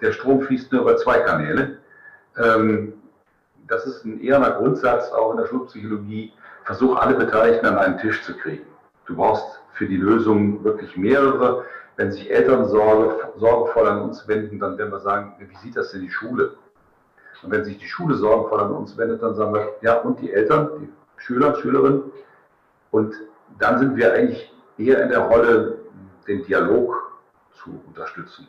der Strom fließt nur über zwei Kanäle. Ähm, das ist ein eherner Grundsatz auch in der Schulpsychologie. Versuch alle Beteiligten an einen Tisch zu kriegen. Du brauchst für die Lösung wirklich mehrere. Wenn sich Eltern Sorge, sorgenvoll an uns wenden, dann werden wir sagen, wie sieht das denn die Schule? Und wenn sich die Schule sorgenvoll an uns wendet, dann sagen wir, ja, und die Eltern, die Schüler, Schülerinnen. Und dann sind wir eigentlich eher in der Rolle, den Dialog zu unterstützen.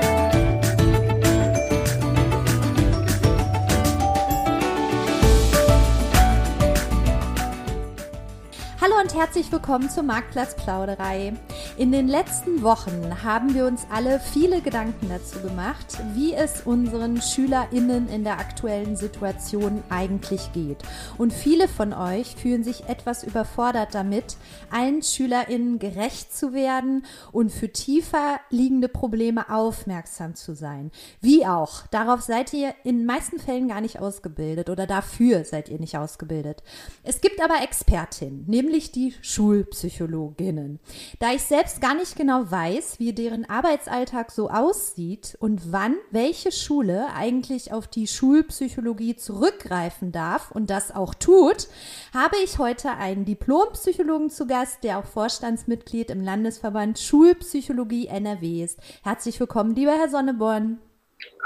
Herzlich willkommen zur Marktplatzplauderei. In den letzten Wochen haben wir uns alle viele Gedanken dazu gemacht, wie es unseren SchülerInnen in der aktuellen Situation eigentlich geht. Und viele von euch fühlen sich etwas überfordert damit, allen SchülerInnen gerecht zu werden und für tiefer liegende Probleme aufmerksam zu sein. Wie auch. Darauf seid ihr in meisten Fällen gar nicht ausgebildet oder dafür seid ihr nicht ausgebildet. Es gibt aber Expertinnen, nämlich die Schulpsychologinnen. Da ich selbst gar nicht genau weiß, wie deren Arbeitsalltag so aussieht und wann welche Schule eigentlich auf die Schulpsychologie zurückgreifen darf und das auch tut, habe ich heute einen Diplompsychologen zu Gast, der auch Vorstandsmitglied im Landesverband Schulpsychologie NRW ist. Herzlich willkommen, lieber Herr Sonneborn.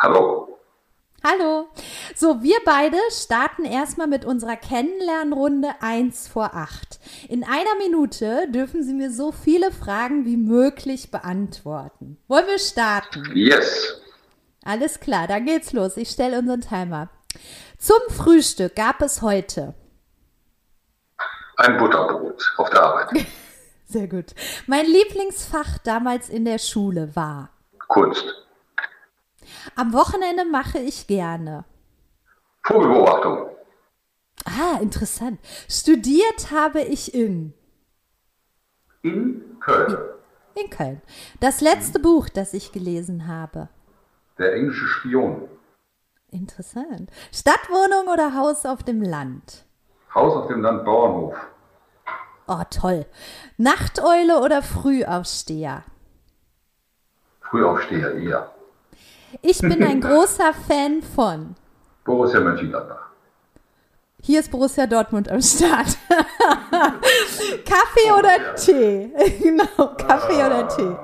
Hallo. Hallo. So, wir beide starten erstmal mit unserer Kennenlernrunde 1 vor 8. In einer Minute dürfen Sie mir so viele Fragen wie möglich beantworten. Wollen wir starten? Yes. Alles klar, dann geht's los. Ich stelle unseren Timer. Zum Frühstück gab es heute ein Butterbrot auf der Arbeit. Sehr gut. Mein Lieblingsfach damals in der Schule war Kunst. Am Wochenende mache ich gerne. Vogelbeobachtung. Ah, interessant. Studiert habe ich in. In Köln. In Köln. Das letzte Buch, das ich gelesen habe. Der englische Spion. Interessant. Stadtwohnung oder Haus auf dem Land? Haus auf dem Land, Bauernhof. Oh, toll. Nachteule oder Frühaufsteher? Frühaufsteher eher. Ich bin ein großer Fan von Borussia Mönchengladbach. Hier ist Borussia Dortmund am Start. Kaffee oder ja. Tee? genau, Kaffee ah, oder Tee?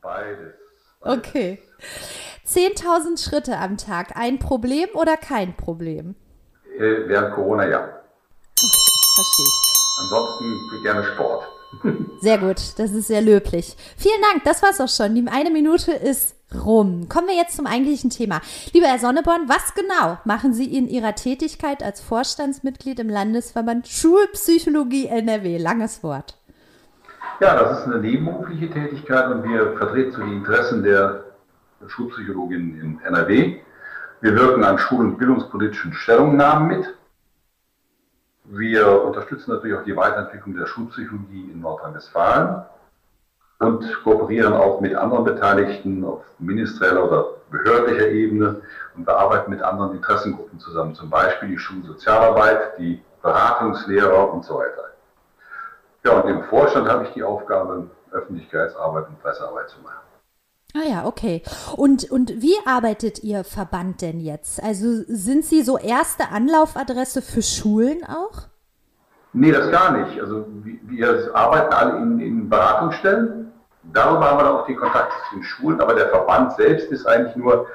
Beides. beides. Okay. 10.000 Schritte am Tag, ein Problem oder kein Problem? Äh, während Corona ja. Okay, verstehe ich. Ansonsten gerne Sport. Sehr gut, das ist sehr löblich. Vielen Dank, das war's auch schon. Die eine Minute ist rum. Kommen wir jetzt zum eigentlichen Thema. Lieber Herr Sonneborn, was genau machen Sie in Ihrer Tätigkeit als Vorstandsmitglied im Landesverband Schulpsychologie NRW? Langes Wort. Ja, das ist eine nebenberufliche Tätigkeit und wir vertreten so die Interessen der Schulpsychologinnen in NRW. Wir wirken an schul- und bildungspolitischen Stellungnahmen mit. Wir unterstützen natürlich auch die Weiterentwicklung der Schulpsychologie in Nordrhein-Westfalen und kooperieren auch mit anderen Beteiligten auf ministerieller oder behördlicher Ebene und wir arbeiten mit anderen Interessengruppen zusammen, zum Beispiel die Schulsozialarbeit, die Beratungslehrer und so weiter. Ja, und im Vorstand habe ich die Aufgabe, Öffentlichkeitsarbeit und Pressearbeit zu machen. Ah ja, okay. Und, und wie arbeitet Ihr Verband denn jetzt? Also sind Sie so erste Anlaufadresse für Schulen auch? Nee, das gar nicht. Also wir arbeiten alle in, in Beratungsstellen Darüber haben wir dann auch die Kontakte zu den Schulen, aber der Verband selbst ist eigentlich nur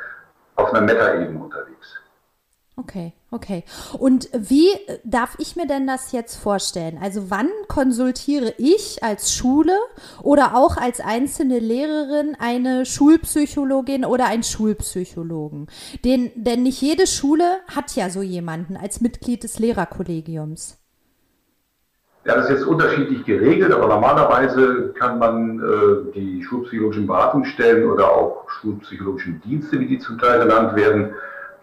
auf einer Meta-Ebene unterwegs. Okay, okay. Und wie darf ich mir denn das jetzt vorstellen? Also wann konsultiere ich als Schule oder auch als einzelne Lehrerin eine Schulpsychologin oder einen Schulpsychologen? Den, denn nicht jede Schule hat ja so jemanden als Mitglied des Lehrerkollegiums. Ja, das ist jetzt unterschiedlich geregelt, aber normalerweise kann man äh, die schulpsychologischen Beratungsstellen oder auch schulpsychologischen Dienste, wie die zum Teil genannt werden,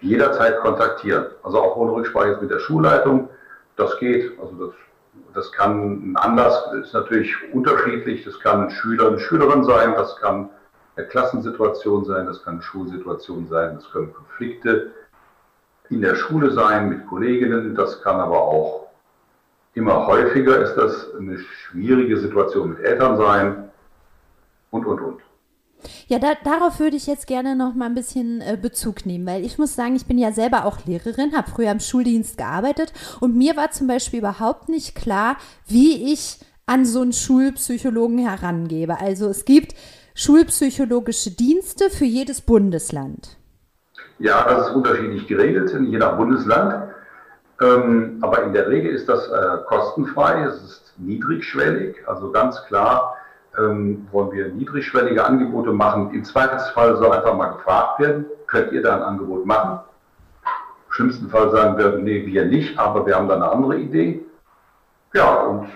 jederzeit kontaktieren. Also auch ohne Rücksprache jetzt mit der Schulleitung. Das geht. Also das, das kann ein Anlass, ist natürlich unterschiedlich. Das kann ein Schüler, eine Schülerin sein, das kann eine Klassensituation sein, das kann eine Schulsituation sein, das können Konflikte in der Schule sein mit Kolleginnen, das kann aber auch Immer häufiger ist das eine schwierige Situation mit Eltern sein und, und, und. Ja, da, darauf würde ich jetzt gerne noch mal ein bisschen äh, Bezug nehmen, weil ich muss sagen, ich bin ja selber auch Lehrerin, habe früher im Schuldienst gearbeitet und mir war zum Beispiel überhaupt nicht klar, wie ich an so einen Schulpsychologen herangebe. Also es gibt schulpsychologische Dienste für jedes Bundesland. Ja, das ist unterschiedlich geregelt in jedem Bundesland. Ähm, aber in der Regel ist das äh, kostenfrei, es ist niedrigschwellig, also ganz klar ähm, wollen wir niedrigschwellige Angebote machen. Im Zweifelsfall soll einfach mal gefragt werden, könnt ihr da ein Angebot machen? Im schlimmsten Fall sagen wir, nee, wir nicht, aber wir haben da eine andere Idee. Ja, und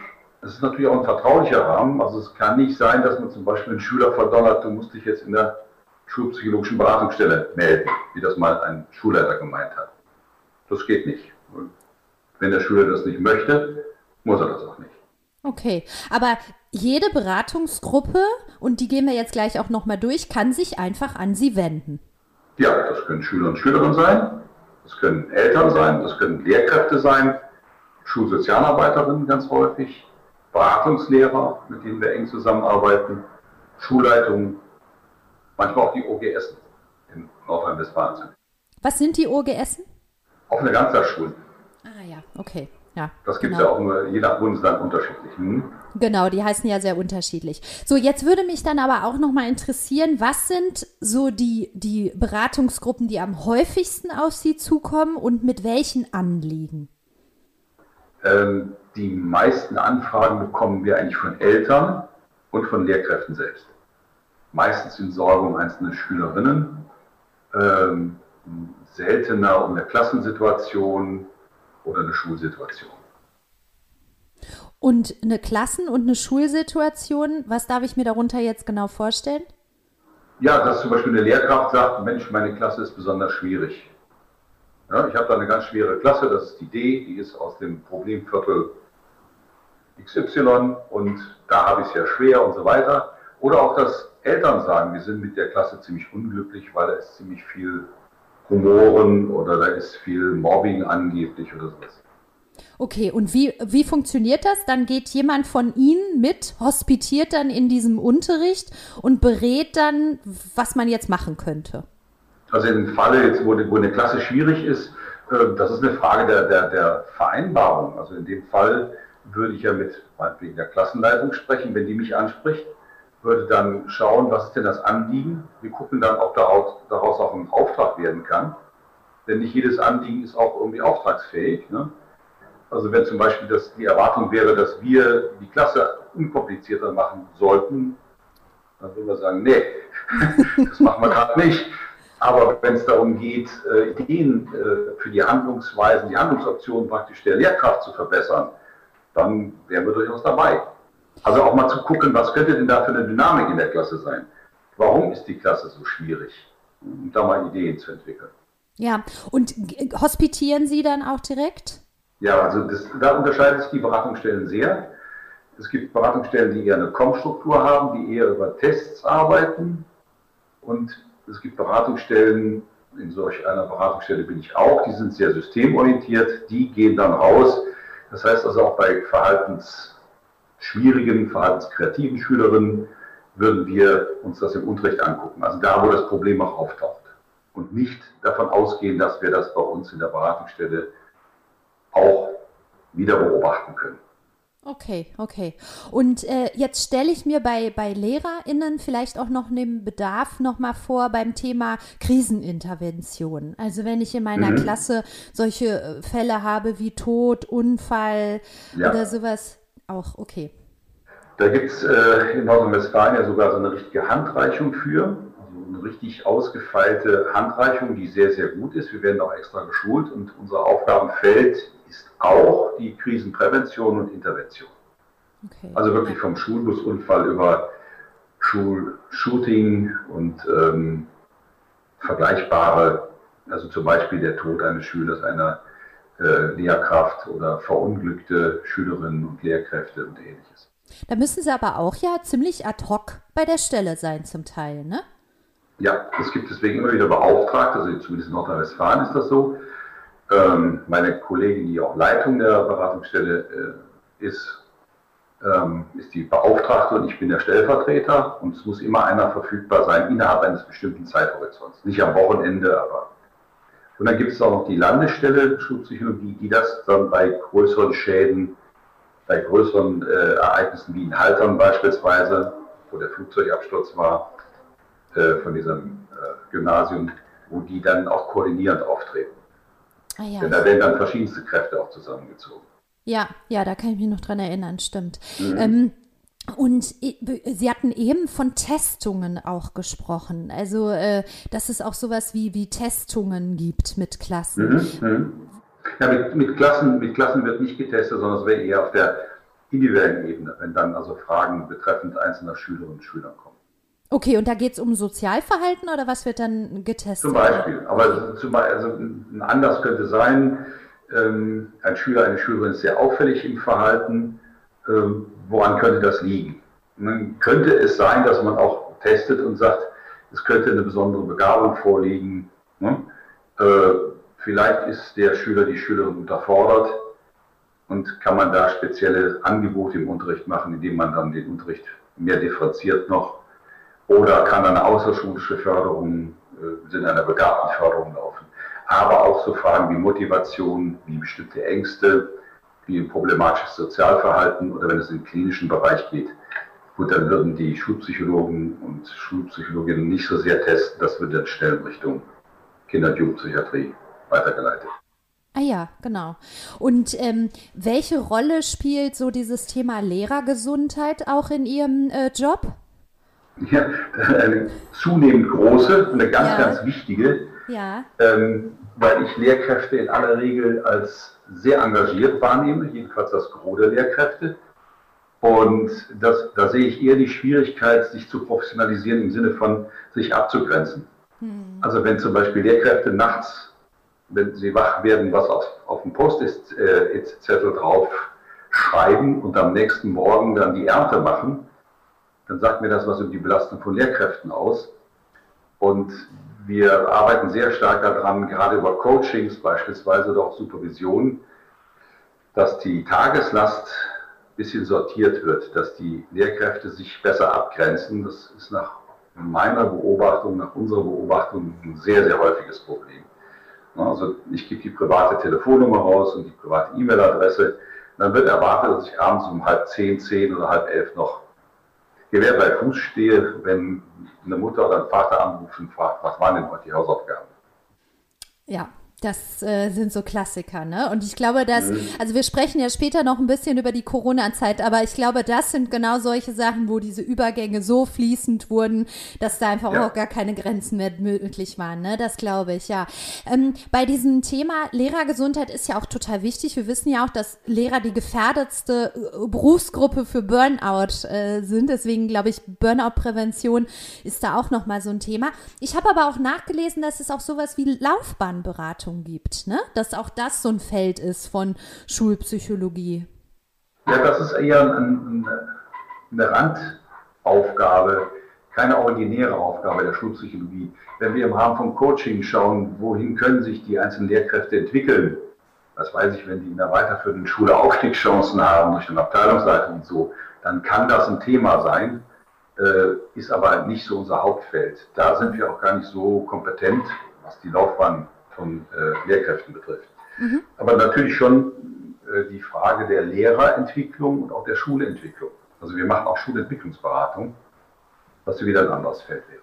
es ist natürlich auch ein vertraulicher Rahmen. Also es kann nicht sein, dass man zum Beispiel einen Schüler verdonnert, du musst dich jetzt in der schulpsychologischen Beratungsstelle melden, wie das mal ein Schulleiter gemeint hat. Das geht nicht. Und wenn der Schüler das nicht möchte, muss er das auch nicht. Okay, aber jede Beratungsgruppe, und die gehen wir jetzt gleich auch nochmal durch, kann sich einfach an Sie wenden. Ja, das können Schüler und Schülerinnen sein, das können Eltern sein, das können Lehrkräfte sein, Schulsozialarbeiterinnen ganz häufig, Beratungslehrer, mit denen wir eng zusammenarbeiten, Schulleitungen, manchmal auch die OGS in Nordrhein-Westfalen. Was sind die OGS? Offene Ganztagsschulen. Ah ja, okay. Ja, das gibt es genau. ja auch nur je nach Bundesland unterschiedlich. Hm? Genau, die heißen ja sehr unterschiedlich. So, jetzt würde mich dann aber auch noch mal interessieren, was sind so die, die Beratungsgruppen, die am häufigsten auf Sie zukommen und mit welchen Anliegen? Ähm, die meisten Anfragen bekommen wir eigentlich von Eltern und von Lehrkräften selbst. Meistens in Sorge um einzelne Schülerinnen. Ähm, seltener um eine Klassensituation oder eine Schulsituation. Und eine Klassen- und eine Schulsituation, was darf ich mir darunter jetzt genau vorstellen? Ja, dass zum Beispiel eine Lehrkraft sagt, Mensch, meine Klasse ist besonders schwierig. Ja, ich habe da eine ganz schwere Klasse, das ist die D, die ist aus dem Problemviertel XY und da habe ich es ja schwer und so weiter. Oder auch, dass Eltern sagen, wir sind mit der Klasse ziemlich unglücklich, weil da ist ziemlich viel Humoren oder da ist viel Mobbing angeblich oder sowas. Okay, und wie, wie funktioniert das? Dann geht jemand von Ihnen mit, hospitiert dann in diesem Unterricht und berät dann, was man jetzt machen könnte. Also im Falle, jetzt, wo, wo eine Klasse schwierig ist, äh, das ist eine Frage der, der, der Vereinbarung. Also in dem Fall würde ich ja mit meinetwegen der Klassenleitung sprechen, wenn die mich anspricht würde dann schauen, was ist denn das Anliegen. Wir gucken dann, ob daraus, daraus auch ein Auftrag werden kann. Denn nicht jedes Anliegen ist auch irgendwie auftragsfähig. Ne? Also wenn zum Beispiel das, die Erwartung wäre, dass wir die Klasse unkomplizierter machen sollten, dann würden wir sagen, nee, das machen wir gerade nicht. Aber wenn es darum geht, äh, Ideen äh, für die Handlungsweisen, die Handlungsoptionen praktisch der Lehrkraft zu verbessern, dann wären wir durchaus dabei. Also auch mal zu gucken, was könnte denn da für eine Dynamik in der Klasse sein? Warum ist die Klasse so schwierig? Um da mal Ideen zu entwickeln. Ja, und hospitieren Sie dann auch direkt? Ja, also das, da unterscheiden sich die Beratungsstellen sehr. Es gibt Beratungsstellen, die eher eine Com-Struktur haben, die eher über Tests arbeiten. Und es gibt Beratungsstellen, in solch einer Beratungsstelle bin ich auch, die sind sehr systemorientiert, die gehen dann raus. Das heißt also auch bei Verhaltens schwierigen, verhaltenskreativen Schülerinnen würden wir uns das im Unterricht angucken. Also da, wo das Problem auch auftaucht. Und nicht davon ausgehen, dass wir das bei uns in der Beratungsstelle auch wieder beobachten können. Okay, okay. Und äh, jetzt stelle ich mir bei, bei LehrerInnen vielleicht auch noch den Bedarf nochmal vor beim Thema Krisenintervention. Also wenn ich in meiner mhm. Klasse solche äh, Fälle habe wie Tod, Unfall ja. oder sowas, auch, okay. Da gibt es äh, in Nordrhein-Westfalen ja sogar so eine richtige Handreichung für, also eine richtig ausgefeilte Handreichung, die sehr, sehr gut ist. Wir werden auch extra geschult und unser Aufgabenfeld ist auch die Krisenprävention und Intervention. Okay. Also wirklich vom Schulbusunfall über Schulshooting und ähm, vergleichbare, also zum Beispiel der Tod eines Schülers, einer Lehrkraft oder verunglückte Schülerinnen und Lehrkräfte und ähnliches. Da müssen Sie aber auch ja ziemlich ad hoc bei der Stelle sein zum Teil, ne? Ja, es gibt deswegen immer wieder Beauftragte, also zumindest in Nordrhein-Westfalen ist das so. Ähm, meine Kollegin, die auch Leitung der Beratungsstelle äh, ist, ähm, ist die Beauftragte und ich bin der Stellvertreter und es muss immer einer verfügbar sein innerhalb eines bestimmten Zeithorizonts. Nicht am Wochenende, aber. Und dann gibt es auch noch die Landesstelle Schulpsychologie, die das dann bei größeren Schäden, bei größeren äh, Ereignissen wie in Haltern beispielsweise, wo der Flugzeugabsturz war, äh, von diesem äh, Gymnasium, wo die dann auch koordinierend auftreten. Ah, ja. Denn da werden dann verschiedenste Kräfte auch zusammengezogen. Ja, ja, da kann ich mich noch dran erinnern, stimmt. Mhm. Ähm, und Sie hatten eben von Testungen auch gesprochen. Also, äh, dass es auch sowas wie, wie Testungen gibt mit Klassen. Mhm, mhm. Ja, mit, mit, Klassen, mit Klassen wird nicht getestet, sondern es wäre eher auf der individuellen Ebene, wenn dann also Fragen betreffend einzelner Schülerinnen und Schüler kommen. Okay, und da geht es um Sozialverhalten oder was wird dann getestet? Zum Beispiel. Aber zum Beispiel, also ein Anlass könnte sein, ähm, ein Schüler, eine Schülerin ist sehr auffällig im Verhalten. Ähm, woran könnte das liegen? Dann könnte es sein, dass man auch testet und sagt, es könnte eine besondere Begabung vorliegen. Ne? Äh, vielleicht ist der Schüler, die Schülerin unterfordert und kann man da spezielle Angebote im Unterricht machen, indem man dann den Unterricht mehr differenziert noch oder kann eine außerschulische Förderung äh, Sinne einer begabten Förderung laufen. Aber auch so Fragen wie Motivation, wie bestimmte Ängste, wie problematisches Sozialverhalten oder wenn es in den klinischen Bereich geht. Gut, dann würden die Schulpsychologen und Schulpsychologinnen nicht so sehr testen, das wird dann schnell in Richtung Kinder- und Jugendpsychiatrie weitergeleitet. Ah ja, genau. Und ähm, welche Rolle spielt so dieses Thema Lehrergesundheit auch in Ihrem äh, Job? ja, eine zunehmend große und eine ganz, ja. ganz wichtige, ja. ähm, weil ich Lehrkräfte in aller Regel als sehr engagiert wahrnehme, jedenfalls das Gros der Lehrkräfte. Und das, da sehe ich eher die Schwierigkeit, sich zu professionalisieren im Sinne von sich abzugrenzen. Hm. Also wenn zum Beispiel Lehrkräfte nachts, wenn sie wach werden, was auf, auf dem Post-it-Zettel drauf schreiben und am nächsten Morgen dann die Ernte machen, dann sagt mir das was über die Belastung von Lehrkräften aus. Und wir arbeiten sehr stark daran, gerade über Coachings beispielsweise oder auch Supervision, dass die Tageslast ein bisschen sortiert wird, dass die Lehrkräfte sich besser abgrenzen. Das ist nach meiner Beobachtung, nach unserer Beobachtung ein sehr, sehr häufiges Problem. Also ich gebe die private Telefonnummer raus und die private E-Mail-Adresse. Dann wird erwartet, dass ich abends um halb zehn, zehn oder halb elf noch Gewehr bei Fuß stehe, wenn eine Mutter oder ein Vater anrufen und fragt, was waren denn heute die Hausaufgaben? Ja, das äh, sind so Klassiker, ne? Und ich glaube, dass, mhm. also wir sprechen ja später noch ein bisschen über die Corona-Zeit, aber ich glaube, das sind genau solche Sachen, wo diese Übergänge so fließend wurden, dass da einfach ja. auch gar keine Grenzen mehr möglich waren, ne? Das glaube ich, ja. Ähm, bei diesem Thema Lehrergesundheit ist ja auch total wichtig. Wir wissen ja auch, dass Lehrer die gefährdetste äh, Berufsgruppe für Burnout äh, sind. Deswegen glaube ich, Burnout-Prävention ist da auch nochmal so ein Thema. Ich habe aber auch nachgelesen, dass es auch sowas wie Laufbahnberatung Beratung gibt, ne? Dass auch das so ein Feld ist von Schulpsychologie. Ja, das ist eher ein, eine Randaufgabe, keine originäre Aufgabe der Schulpsychologie. Wenn wir im Rahmen von Coaching schauen, wohin können sich die einzelnen Lehrkräfte entwickeln, das weiß ich, wenn die in der weiterführenden Schule Aufstiegschancen haben durch eine Abteilungsleitung und so, dann kann das ein Thema sein, äh, ist aber nicht so unser Hauptfeld. Da sind wir auch gar nicht so kompetent, was die Laufbahn von äh, Lehrkräften betrifft. Mhm. Aber natürlich schon äh, die Frage der Lehrerentwicklung und auch der Schulentwicklung. Also wir machen auch Schulentwicklungsberatung, was wieder ein anderes Feld wäre.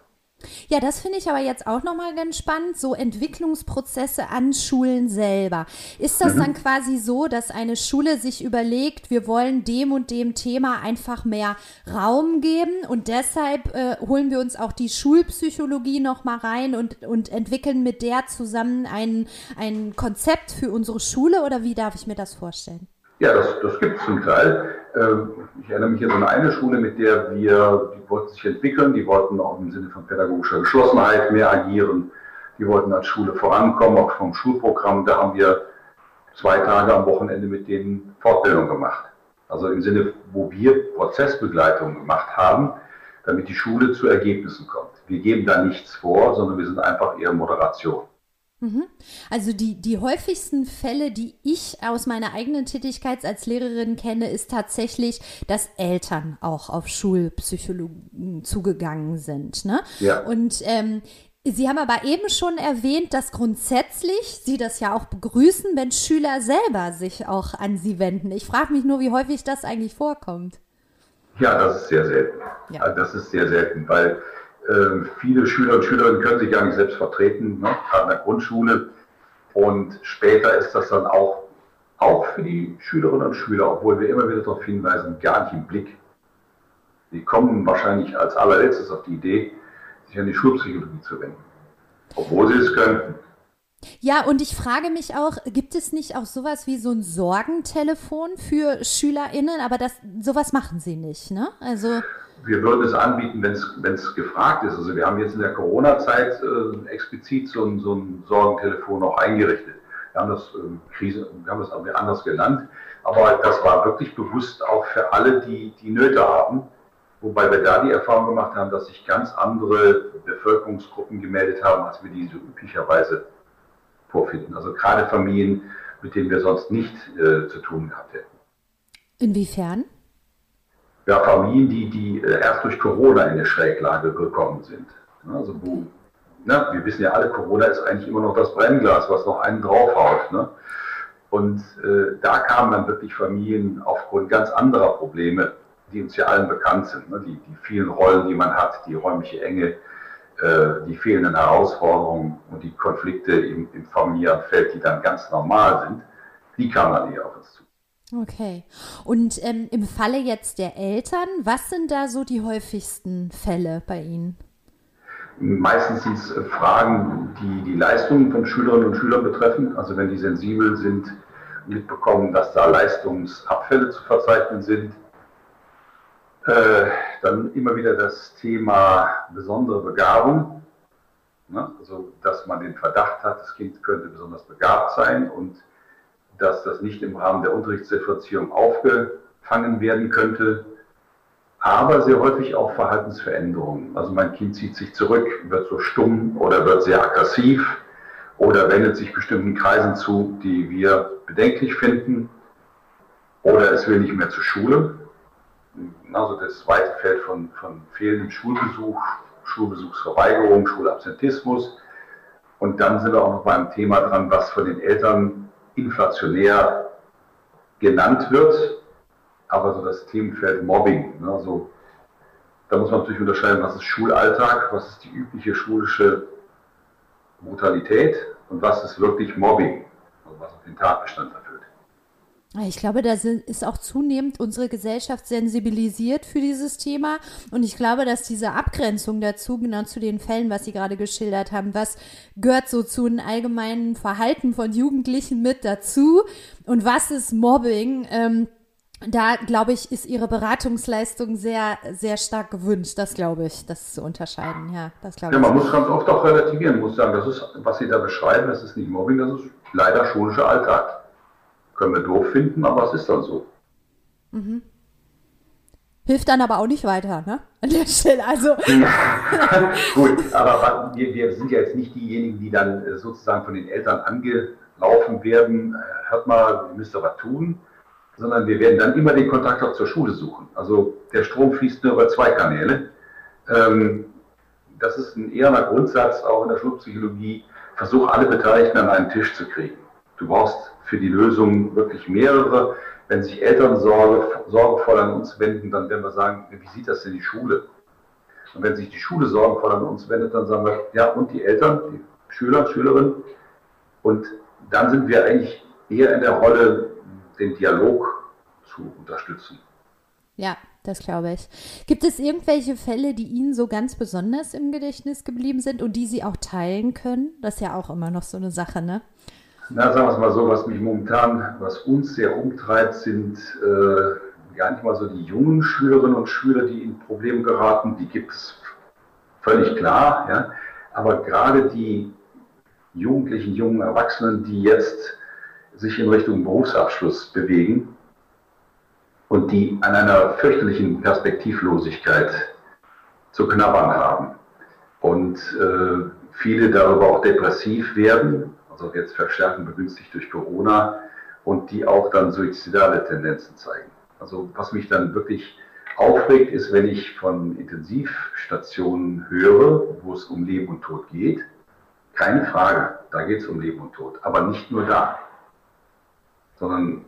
Ja, das finde ich aber jetzt auch nochmal ganz spannend, so Entwicklungsprozesse an Schulen selber. Ist das mhm. dann quasi so, dass eine Schule sich überlegt, wir wollen dem und dem Thema einfach mehr Raum geben und deshalb äh, holen wir uns auch die Schulpsychologie nochmal rein und, und entwickeln mit der zusammen ein, ein Konzept für unsere Schule oder wie darf ich mir das vorstellen? Ja, das, das gibt es zum Teil. Ähm, ich erinnere mich jetzt an eine Schule, mit der wir, die wollten sich entwickeln, die wollten auch im Sinne von pädagogischer Geschlossenheit mehr agieren, die wollten als Schule vorankommen, auch vom Schulprogramm. Da haben wir zwei Tage am Wochenende mit denen Fortbildung gemacht. Also im Sinne, wo wir Prozessbegleitung gemacht haben, damit die Schule zu Ergebnissen kommt. Wir geben da nichts vor, sondern wir sind einfach eher Moderation. Mhm. Also die, die häufigsten Fälle, die ich aus meiner eigenen Tätigkeit als Lehrerin kenne, ist tatsächlich, dass Eltern auch auf Schulpsychologen zugegangen sind. Ne? Ja. Und ähm, Sie haben aber eben schon erwähnt, dass grundsätzlich Sie das ja auch begrüßen, wenn Schüler selber sich auch an Sie wenden. Ich frage mich nur, wie häufig das eigentlich vorkommt. Ja, das ist sehr selten. Ja. Das ist sehr selten, weil viele Schüler und Schülerinnen können sich gar nicht selbst vertreten, ne? gerade in der Grundschule. Und später ist das dann auch, auch für die Schülerinnen und Schüler, obwohl wir immer wieder darauf hinweisen, gar nicht im Blick. Die kommen wahrscheinlich als allerletztes auf die Idee, sich an die Schulpsychologie zu wenden, obwohl sie es könnten. Ja, und ich frage mich auch, gibt es nicht auch sowas wie so ein Sorgentelefon für SchülerInnen? Aber das, sowas machen sie nicht, ne? Also wir würden es anbieten, wenn es gefragt ist. Also wir haben jetzt in der Corona-Zeit äh, explizit so ein, so ein Sorgentelefon auch eingerichtet. Wir haben das äh, Krise, wir haben das anders genannt, aber das war wirklich bewusst auch für alle, die die Nöte haben. Wobei wir da die Erfahrung gemacht haben, dass sich ganz andere Bevölkerungsgruppen gemeldet haben, als wir die so üblicherweise vorfinden. Also gerade Familien, mit denen wir sonst nicht äh, zu tun gehabt hätten. Inwiefern? ja, Familien, die, die äh, erst durch Corona in eine Schräglage gekommen sind. Also wo, na, wir wissen ja alle, Corona ist eigentlich immer noch das Brennglas, was noch einen draufhaut. Ne? Und äh, da kamen dann wirklich Familien aufgrund ganz anderer Probleme, die uns ja allen bekannt sind. Ne? Die, die vielen Rollen, die man hat, die räumliche Enge, die fehlenden Herausforderungen und die Konflikte im, im familiären Feld, die dann ganz normal sind, die kamen dann eher auf uns zu. Okay. Und ähm, im Falle jetzt der Eltern, was sind da so die häufigsten Fälle bei Ihnen? Meistens sind es äh, Fragen, die die Leistungen von Schülerinnen und Schülern betreffen. Also wenn die sensibel sind, mitbekommen, dass da Leistungsabfälle zu verzeichnen sind. Äh, dann immer wieder das Thema besondere Begabung. Ne? Also dass man den Verdacht hat, das Kind könnte besonders begabt sein und dass das nicht im Rahmen der Unterrichtsdifferenzierung aufgefangen werden könnte, aber sehr häufig auch Verhaltensveränderungen. Also mein Kind zieht sich zurück, wird so stumm oder wird sehr aggressiv oder wendet sich bestimmten Kreisen zu, die wir bedenklich finden oder es will nicht mehr zur Schule. Also das zweite Feld von, von fehlendem Schulbesuch, Schulbesuchsverweigerung, Schulabsentismus. Und dann sind wir auch noch beim Thema dran, was von den Eltern inflationär genannt wird, aber so das Themenfeld Mobbing, ne, also da muss man natürlich unterscheiden, was ist Schulalltag, was ist die übliche schulische Brutalität und was ist wirklich Mobbing, also was auf den Tatbestand erfüllt. Ich glaube, da ist auch zunehmend unsere Gesellschaft sensibilisiert für dieses Thema. Und ich glaube, dass diese Abgrenzung dazu, genau zu den Fällen, was Sie gerade geschildert haben, was gehört so zu einem allgemeinen Verhalten von Jugendlichen mit dazu und was ist Mobbing, ähm, da glaube ich, ist ihre Beratungsleistung sehr, sehr stark gewünscht. Das glaube ich, das zu unterscheiden. Ja, das glaube ja, man muss ganz oft auch relativieren, muss sagen, das ist, was Sie da beschreiben, das ist nicht Mobbing, das ist leider schulischer Alltag. Können wir doof finden, aber es ist dann so. Mhm. Hilft dann aber auch nicht weiter, ne? An der Stelle. Also. Gut, aber wir, wir, sind ja jetzt nicht diejenigen, die dann äh, sozusagen von den Eltern angelaufen werden, äh, hört mal, ihr müsst da was tun, sondern wir werden dann immer den Kontakt auch zur Schule suchen. Also der Strom fließt nur über zwei Kanäle. Ähm, das ist ein eher ein Grundsatz auch in der Schulpsychologie. Versuch alle Beteiligten an einen Tisch zu kriegen. Du brauchst für die Lösung wirklich mehrere. Wenn sich Eltern Sorge, sorgevoll an uns wenden, dann werden wir sagen, wie sieht das denn die Schule? Und wenn sich die Schule sorgenvoll an uns wendet, dann sagen wir, ja, und die Eltern, die Schüler, Schülerinnen. Und dann sind wir eigentlich eher in der Rolle, den Dialog zu unterstützen. Ja, das glaube ich. Gibt es irgendwelche Fälle, die Ihnen so ganz besonders im Gedächtnis geblieben sind und die Sie auch teilen können? Das ist ja auch immer noch so eine Sache, ne? Na, sagen wir es mal so, was mich momentan, was uns sehr umtreibt, sind äh, gar nicht mal so die jungen Schülerinnen und Schüler, die in Probleme geraten. Die gibt es völlig klar, ja. Aber gerade die Jugendlichen, jungen Erwachsenen, die jetzt sich in Richtung Berufsabschluss bewegen, und die an einer fürchterlichen Perspektivlosigkeit zu knabbern haben. Und äh, viele darüber auch depressiv werden, also jetzt verstärkt begünstigt durch Corona, und die auch dann suizidale Tendenzen zeigen. Also was mich dann wirklich aufregt, ist, wenn ich von Intensivstationen höre, wo es um Leben und Tod geht. Keine Frage, da geht es um Leben und Tod, aber nicht nur da, sondern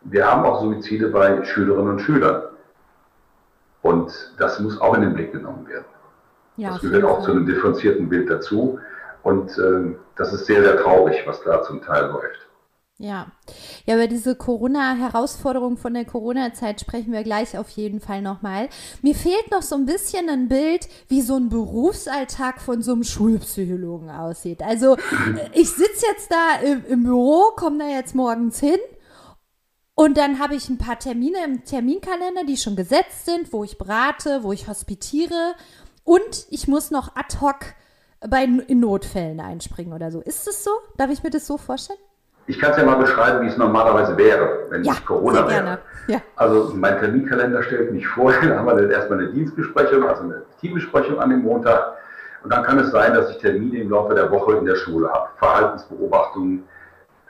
wir haben auch Suizide bei Schülerinnen und Schülern. Und das muss auch in den Blick genommen werden. Ja, das gehört auch zu einem differenzierten Bild dazu. Und äh, das ist sehr, sehr traurig, was da zum Teil läuft. Ja, ja, über diese Corona-Herausforderung von der Corona-Zeit sprechen wir gleich auf jeden Fall nochmal. Mir fehlt noch so ein bisschen ein Bild, wie so ein Berufsalltag von so einem Schulpsychologen aussieht. Also ich sitze jetzt da im, im Büro, komme da jetzt morgens hin und dann habe ich ein paar Termine im Terminkalender, die schon gesetzt sind, wo ich berate, wo ich hospitiere. Und ich muss noch ad hoc bei in Notfällen einspringen oder so. Ist es so? Darf ich mir das so vorstellen? Ich kann es ja mal beschreiben, wie es normalerweise wäre, wenn ja, Corona wäre. Ja. Also mein Terminkalender stellt mich vor, dann haben wir erstmal eine Dienstbesprechung, also eine Teambesprechung an dem Montag. Und dann kann es sein, dass ich Termine im Laufe der Woche in der Schule habe. Verhaltensbeobachtungen,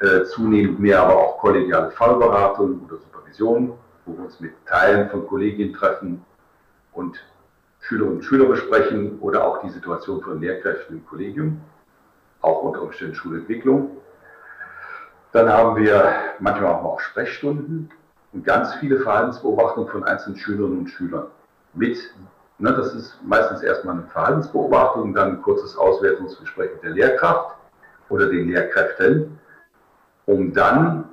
äh, zunehmend mehr aber auch kollegiale Fallberatung oder Supervision, wo wir uns mit Teilen von Kolleginnen treffen und Schülerinnen und Schüler besprechen oder auch die Situation von Lehrkräften im Kollegium, auch unter Umständen Schulentwicklung. Dann haben wir manchmal auch Sprechstunden und ganz viele Verhaltensbeobachtungen von einzelnen Schülerinnen und Schülern mit. Ne, das ist meistens erstmal eine Verhaltensbeobachtung, dann ein kurzes Auswertungsgespräch mit der Lehrkraft oder den Lehrkräften um dann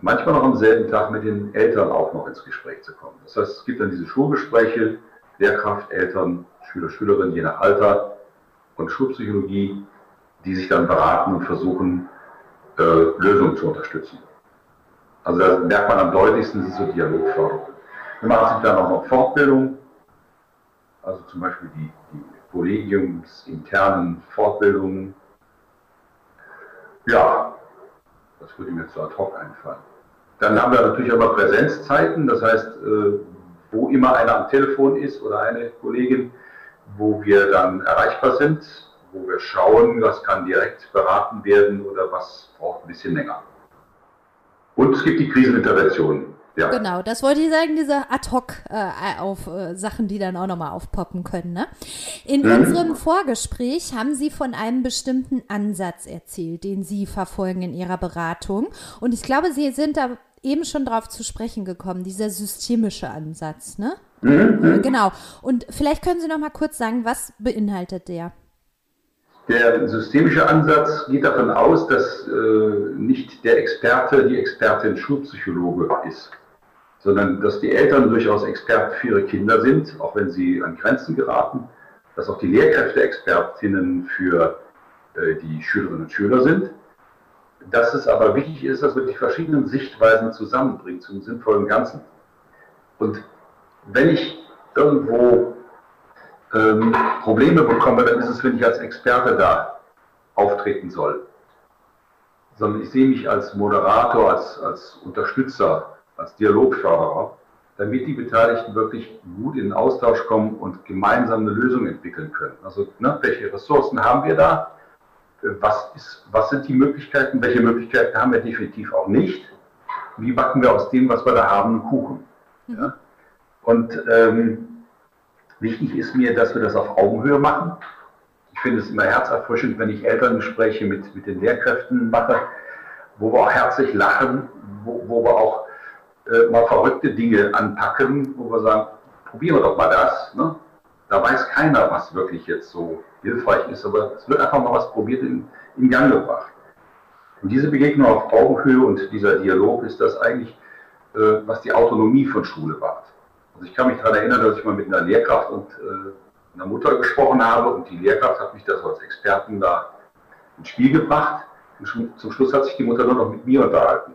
manchmal noch am selben Tag mit den Eltern auch noch ins Gespräch zu kommen. Das heißt, es gibt dann diese Schulgespräche, Lehrkraft, Eltern, Schüler, Schülerinnen, je nach Alter und Schulpsychologie, die sich dann beraten und versuchen, äh, Lösungen zu unterstützen. Also da merkt man am deutlichsten, das ist so Dialogförderung. Wir machen dann auch noch Fortbildung, also zum Beispiel die, die kollegiumsinternen Fortbildungen. Ja, das würde mir zu ad hoc einfallen. Dann haben wir natürlich aber Präsenzzeiten, das heißt, äh, wo immer einer am Telefon ist oder eine Kollegin, wo wir dann erreichbar sind, wo wir schauen, was kann direkt beraten werden oder was braucht ein bisschen länger. Und es gibt die Krisenintervention. Ja. Genau, das wollte ich sagen, diese Ad-Hoc äh, auf äh, Sachen, die dann auch nochmal aufpoppen können. Ne? In mhm. unserem Vorgespräch haben Sie von einem bestimmten Ansatz erzählt, den Sie verfolgen in Ihrer Beratung. Und ich glaube, Sie sind da eben schon drauf zu sprechen gekommen, dieser systemische Ansatz, ne? Mhm. Genau. Und vielleicht können Sie noch mal kurz sagen, was beinhaltet der? Der systemische Ansatz geht davon aus, dass äh, nicht der Experte, die Expertin Schulpsychologe ist sondern dass die Eltern durchaus Experten für ihre Kinder sind, auch wenn sie an Grenzen geraten, dass auch die Lehrkräfte Expertinnen für äh, die Schülerinnen und Schüler sind, dass es aber wichtig ist, dass wir die verschiedenen Sichtweisen zusammenbringen zum sinnvollen Ganzen. Und wenn ich irgendwo ähm, Probleme bekomme, dann ist es, wenn ich als Experte da auftreten soll. Sondern ich sehe mich als Moderator, als, als Unterstützer als Dialogförderer, damit die Beteiligten wirklich gut in den Austausch kommen und gemeinsam eine Lösung entwickeln können. Also ne, welche Ressourcen haben wir da? Was, ist, was sind die Möglichkeiten? Welche Möglichkeiten haben wir definitiv auch nicht? Wie backen wir aus dem, was wir da haben, einen Kuchen? Mhm. Ja? Und ähm, wichtig ist mir, dass wir das auf Augenhöhe machen. Ich finde es immer herzerfrischend, wenn ich Elterngespräche mit, mit den Lehrkräften mache, wo wir auch herzlich lachen, wo, wo wir auch äh, mal verrückte Dinge anpacken, wo wir sagen, probieren wir doch mal das. Ne? Da weiß keiner, was wirklich jetzt so hilfreich ist, aber es wird einfach mal was probiert in, in Gang gebracht. Und diese Begegnung auf Augenhöhe und dieser Dialog ist das eigentlich, äh, was die Autonomie von Schule wahrt. Also ich kann mich daran erinnern, dass ich mal mit einer Lehrkraft und äh, einer Mutter gesprochen habe und die Lehrkraft hat mich das als Experten da ins Spiel gebracht. Und zum Schluss hat sich die Mutter nur noch mit mir unterhalten.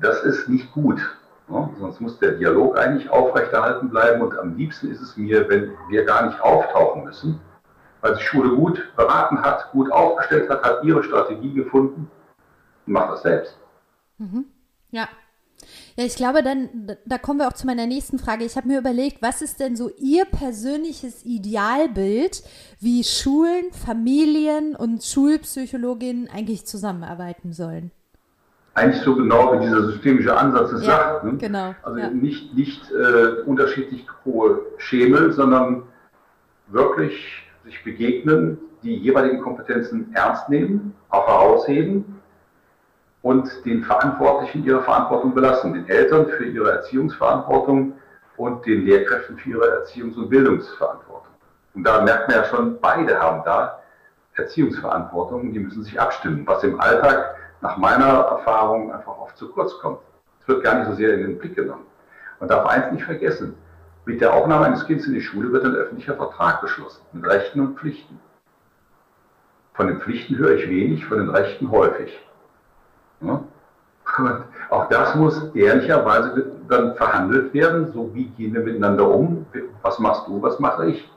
Das ist nicht gut. Ne? Sonst muss der Dialog eigentlich aufrechterhalten bleiben und am liebsten ist es mir, wenn wir gar nicht auftauchen müssen, weil sich Schule gut beraten hat, gut aufgestellt hat, hat ihre Strategie gefunden und macht das selbst. Mhm. Ja. Ja, ich glaube, dann, da kommen wir auch zu meiner nächsten Frage. Ich habe mir überlegt, was ist denn so Ihr persönliches Idealbild, wie Schulen, Familien und Schulpsychologinnen eigentlich zusammenarbeiten sollen? Eigentlich so genau wie dieser systemische Ansatz es Ja, sagt. Ne? genau, Also ja. nicht, nicht äh, unterschiedlich hohe Schemel, sondern wirklich sich begegnen, die jeweiligen Kompetenzen ernst nehmen, auch herausheben und den Verantwortlichen ihre Verantwortung belassen, den Eltern für ihre Erziehungsverantwortung und den Lehrkräften für ihre Erziehungs- und Bildungsverantwortung. Und da merkt man ja schon, beide haben da Erziehungsverantwortung, die müssen sich abstimmen, was im Alltag nach meiner Erfahrung einfach oft zu kurz kommt. Es wird gar nicht so sehr in den Blick genommen. Man darf eins nicht vergessen, mit der Aufnahme eines Kindes in die Schule wird ein öffentlicher Vertrag geschlossen, mit Rechten und Pflichten. Von den Pflichten höre ich wenig, von den Rechten häufig. Ja? Auch das muss ehrlicherweise dann verhandelt werden, so wie gehen wir miteinander um, was machst du, was mache ich.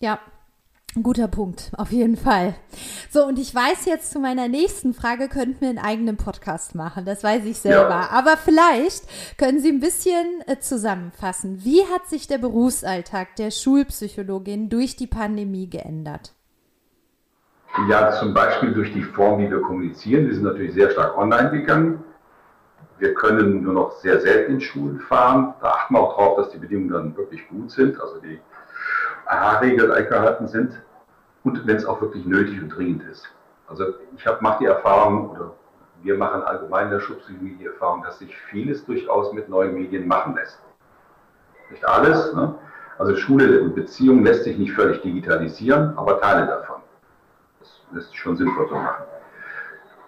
Ja, ein guter Punkt, auf jeden Fall. So, und ich weiß jetzt zu meiner nächsten Frage, könnten wir einen eigenen Podcast machen. Das weiß ich selber. Ja. Aber vielleicht können Sie ein bisschen äh, zusammenfassen. Wie hat sich der Berufsalltag der Schulpsychologin durch die Pandemie geändert? Ja, zum Beispiel durch die Form, wie wir kommunizieren. Wir sind natürlich sehr stark online gegangen. Wir können nur noch sehr selten in Schulen fahren. Da achten wir auch darauf, dass die Bedingungen dann wirklich gut sind, also die A-Regeln eingehalten sind und wenn es auch wirklich nötig und dringend ist. Also ich mache die Erfahrung, oder wir machen allgemein in der Schulpsychologie die Erfahrung, dass sich vieles durchaus mit neuen Medien machen lässt. Nicht alles. Ne? Also Schule und Beziehung lässt sich nicht völlig digitalisieren, aber Teile davon. Das lässt sich schon sinnvoll so machen.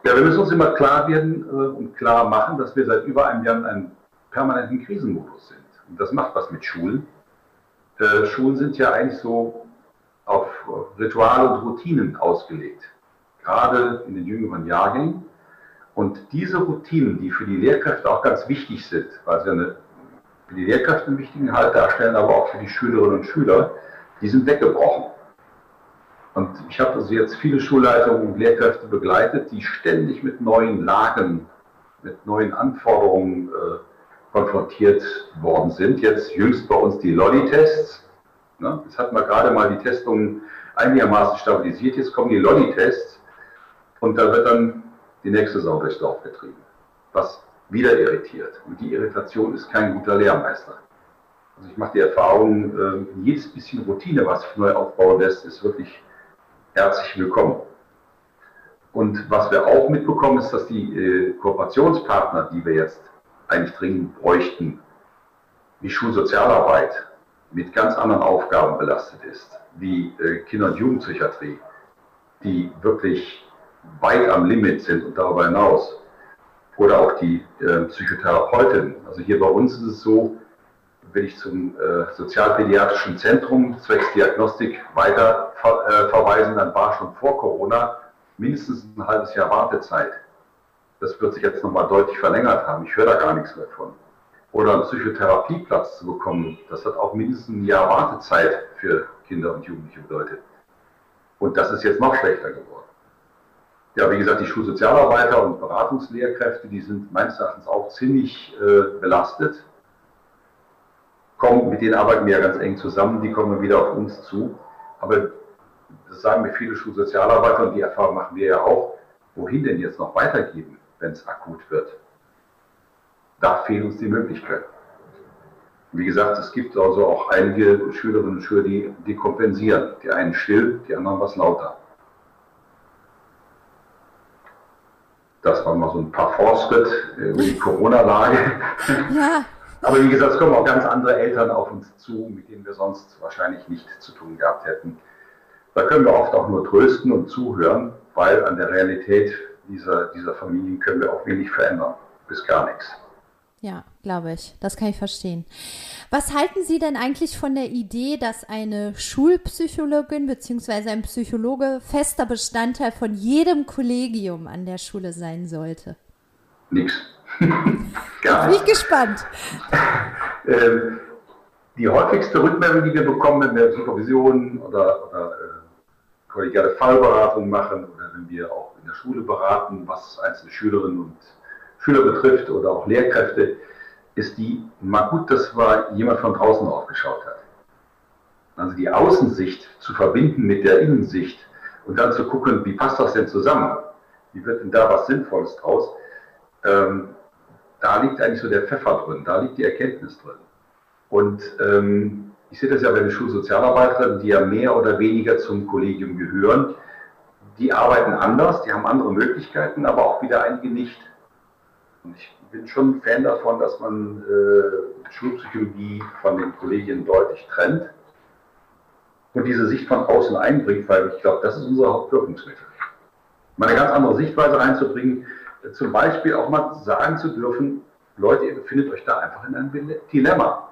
Ja, wir müssen uns immer klar werden äh, und klar machen, dass wir seit über einem Jahr in einem permanenten Krisenmodus sind. Und das macht was mit Schulen. Äh, Schulen sind ja eigentlich so Rituale und Routinen ausgelegt, gerade in den jüngeren Jahrgängen. Und diese Routinen, die für die Lehrkräfte auch ganz wichtig sind, weil sie eine, für die Lehrkräfte einen wichtigen Halt darstellen, aber auch für die Schülerinnen und Schüler, die sind weggebrochen. Und ich habe also jetzt viele Schulleitungen und Lehrkräfte begleitet, die ständig mit neuen Lagen, mit neuen Anforderungen äh, konfrontiert worden sind. Jetzt jüngst bei uns die Lolli-Tests. Ne? Jetzt hatten wir gerade mal die Testungen einigermaßen stabilisiert. Jetzt kommen die Lolli-Tests und da wird dann die nächste Sau durchs Dorf getrieben, was wieder irritiert. Und die Irritation ist kein guter Lehrmeister. Also ich mache die Erfahrung, äh, jedes bisschen Routine, was sich neu aufbauen lässt, ist wirklich herzlich willkommen. Und was wir auch mitbekommen, ist, dass die äh, Kooperationspartner, die wir jetzt eigentlich dringend bräuchten, wie Schulsozialarbeit mit ganz anderen Aufgaben belastet ist, wie äh, Kinder- und Jugendpsychiatrie, die wirklich weit am Limit sind und darüber hinaus, oder auch die äh, Psychotherapeutin. Also hier bei uns ist es so, wenn ich zum äh, sozialpädiatrischen Zentrum zwecks Diagnostik weiter ver äh, verweisen, dann war schon vor Corona mindestens ein halbes Jahr Wartezeit. Das wird sich jetzt nochmal deutlich verlängert haben. Ich höre da gar nichts mehr von. Oder einen Psychotherapieplatz zu bekommen, das hat auch mindestens ein Jahr Wartezeit für Kinder und Jugendliche bedeutet. Und das ist jetzt noch schlechter geworden. Ja, wie gesagt, die Schulsozialarbeiter und Beratungslehrkräfte, die sind meines Erachtens auch ziemlich äh, belastet. Kommen, mit denen arbeiten ja ganz eng zusammen, die kommen wieder auf uns zu. Aber das sagen mir viele Schulsozialarbeiter und die Erfahrung machen wir ja auch. Wohin denn jetzt noch weitergeben, wenn es akut wird? Da fehlt uns die Möglichkeit. Wie gesagt, es gibt also auch einige Schülerinnen und Schüler, die, die kompensieren. Die einen still, die anderen was lauter. Das war mal so ein paar Fortschritt über die Corona-Lage. Ja, Aber wie gesagt, es kommen auch ganz andere Eltern auf uns zu, mit denen wir sonst wahrscheinlich nicht zu tun gehabt hätten. Da können wir oft auch nur trösten und zuhören, weil an der Realität dieser, dieser Familien können wir auch wenig verändern, bis gar nichts. Ja, glaube ich. Das kann ich verstehen. Was halten Sie denn eigentlich von der Idee, dass eine Schulpsychologin bzw. ein Psychologe fester Bestandteil von jedem Kollegium an der Schule sein sollte? Nix. Gar nicht. Bin ich gespannt. ähm, die häufigste Rückmeldung, die wir bekommen, wenn wir Supervisionen oder, oder äh, kollegiale Fallberatung machen oder wenn wir auch in der Schule beraten, was einzelne Schülerinnen und Schüler betrifft oder auch Lehrkräfte, ist die, mal gut, dass war jemand von draußen aufgeschaut hat. Also die Außensicht zu verbinden mit der Innensicht und dann zu gucken, wie passt das denn zusammen? Wie wird denn da was Sinnvolles draus? Ähm, da liegt eigentlich so der Pfeffer drin, da liegt die Erkenntnis drin. Und ähm, ich sehe das ja bei den Schulsozialarbeiterinnen, die ja mehr oder weniger zum Kollegium gehören. Die arbeiten anders, die haben andere Möglichkeiten, aber auch wieder einige nicht. Und ich bin schon ein Fan davon, dass man äh, Schulpsychologie von den Kollegien deutlich trennt und diese Sicht von außen einbringt, weil ich glaube, das ist unser Hauptwirkungsmittel. Mal eine ganz andere Sichtweise reinzubringen, zum Beispiel auch mal sagen zu dürfen, Leute, ihr befindet euch da einfach in einem Dilemma.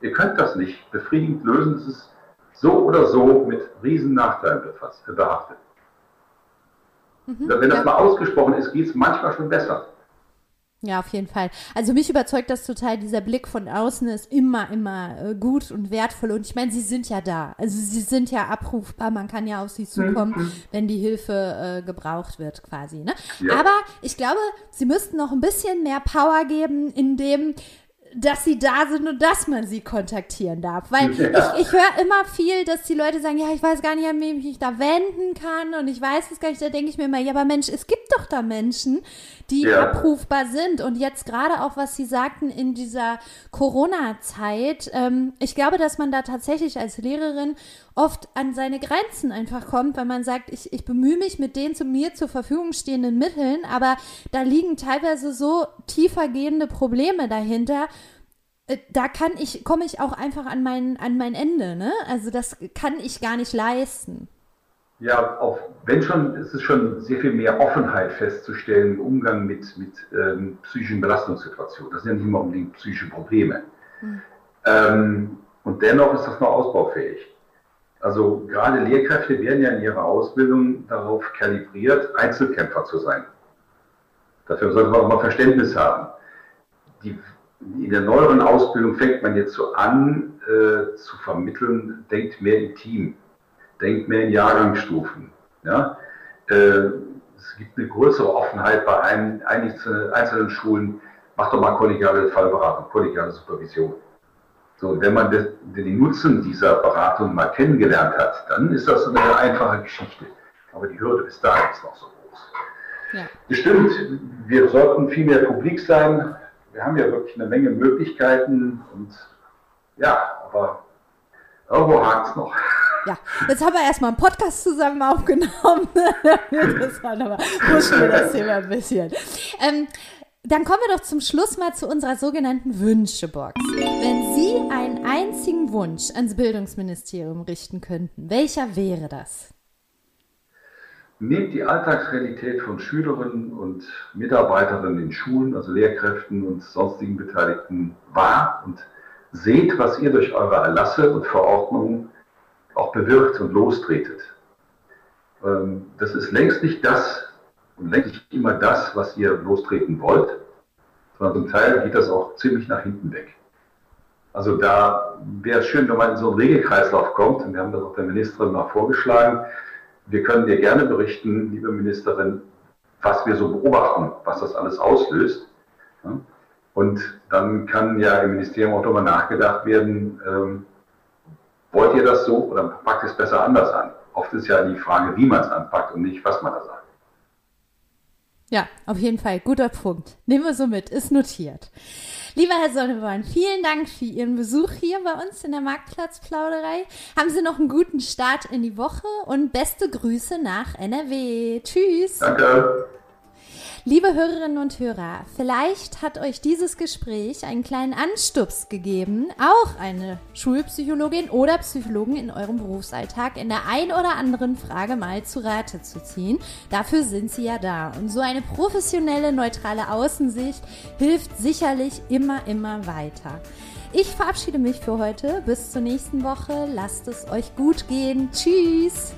Ihr könnt das nicht befriedigend lösen, es ist so oder so mit riesen Nachteilen behaftet. Mhm, Wenn das ja. mal ausgesprochen ist, geht es manchmal schon besser. Ja, auf jeden Fall. Also mich überzeugt das total, dieser Blick von außen ist immer, immer äh, gut und wertvoll. Und ich meine, sie sind ja da. Also sie sind ja abrufbar, man kann ja auf sie zukommen, mhm. wenn die Hilfe äh, gebraucht wird, quasi. Ne? Ja. Aber ich glaube, sie müssten noch ein bisschen mehr Power geben, indem dass sie da sind und dass man sie kontaktieren darf. Weil ja. ich, ich höre immer viel, dass die Leute sagen, ja, ich weiß gar nicht, an wen ich mich da wenden kann und ich weiß es gar nicht. Da denke ich mir immer, ja, aber Mensch, es gibt doch da Menschen, die ja. abrufbar sind. Und jetzt gerade auch, was Sie sagten in dieser Corona-Zeit, ähm, ich glaube, dass man da tatsächlich als Lehrerin oft an seine Grenzen einfach kommt, weil man sagt, ich, ich bemühe mich mit den zu mir zur Verfügung stehenden Mitteln, aber da liegen teilweise so tiefer gehende Probleme dahinter, äh, da kann ich, komme ich auch einfach an mein, an mein Ende, ne? Also das kann ich gar nicht leisten. Ja, auf, wenn schon, ist es schon sehr viel mehr Offenheit festzustellen im Umgang mit, mit ähm, psychischen Belastungssituationen. Das sind ja nicht immer unbedingt psychische Probleme. Mhm. Ähm, und dennoch ist das noch ausbaufähig. Also gerade Lehrkräfte werden ja in ihrer Ausbildung darauf kalibriert, Einzelkämpfer zu sein. Dafür sollte man auch mal Verständnis haben. Die, in der neueren Ausbildung fängt man jetzt so an äh, zu vermitteln, denkt mehr im Team, denkt mehr in Jahrgangsstufen. Ja? Äh, es gibt eine größere Offenheit bei ein, einzelnen Schulen, macht doch mal kollegiale Fallberatung, kollegiale Supervision. So, wenn man das, den Nutzen dieser Beratung mal kennengelernt hat, dann ist das eine einfache Geschichte. Aber die Hürde bis dahin ist noch so groß. Ja. Bestimmt, wir sollten viel mehr publik sein. Wir haben ja wirklich eine Menge Möglichkeiten und ja, aber irgendwo hakt es noch. Ja, jetzt haben wir erstmal einen Podcast zusammen aufgenommen. das war aber, pushen wir das Thema ein bisschen. Ähm, dann kommen wir doch zum Schluss mal zu unserer sogenannten Wünschebox. Wenn Sie einen einzigen Wunsch ans Bildungsministerium richten könnten, welcher wäre das? Nehmt die Alltagsrealität von Schülerinnen und Mitarbeiterinnen in Schulen, also Lehrkräften und sonstigen Beteiligten wahr und seht, was ihr durch eure Erlasse und Verordnungen auch bewirkt und lostretet. Ähm, das ist längst nicht das, längst nicht immer das, was ihr lostreten wollt, sondern zum Teil geht das auch ziemlich nach hinten weg. Also da wäre es schön, wenn man in so einen Regelkreislauf kommt, und wir haben das auch der Ministerin mal vorgeschlagen. Wir können dir gerne berichten, liebe Ministerin, was wir so beobachten, was das alles auslöst. Und dann kann ja im Ministerium auch darüber nachgedacht werden, ähm, wollt ihr das so oder packt es besser anders an? Oft ist ja die Frage, wie man es anpackt und nicht, was man da sagt. Ja, auf jeden Fall. Guter Punkt. Nehmen wir so mit. Ist notiert. Lieber Herr Sonneborn, vielen Dank für Ihren Besuch hier bei uns in der Marktplatzplauderei. Haben Sie noch einen guten Start in die Woche und beste Grüße nach NRW. Tschüss. Danke. Liebe Hörerinnen und Hörer, vielleicht hat euch dieses Gespräch einen kleinen Anstups gegeben, auch eine Schulpsychologin oder Psychologen in eurem Berufsalltag in der ein oder anderen Frage mal zu Rate zu ziehen. Dafür sind sie ja da. Und so eine professionelle, neutrale Außensicht hilft sicherlich immer, immer weiter. Ich verabschiede mich für heute. Bis zur nächsten Woche. Lasst es euch gut gehen. Tschüss.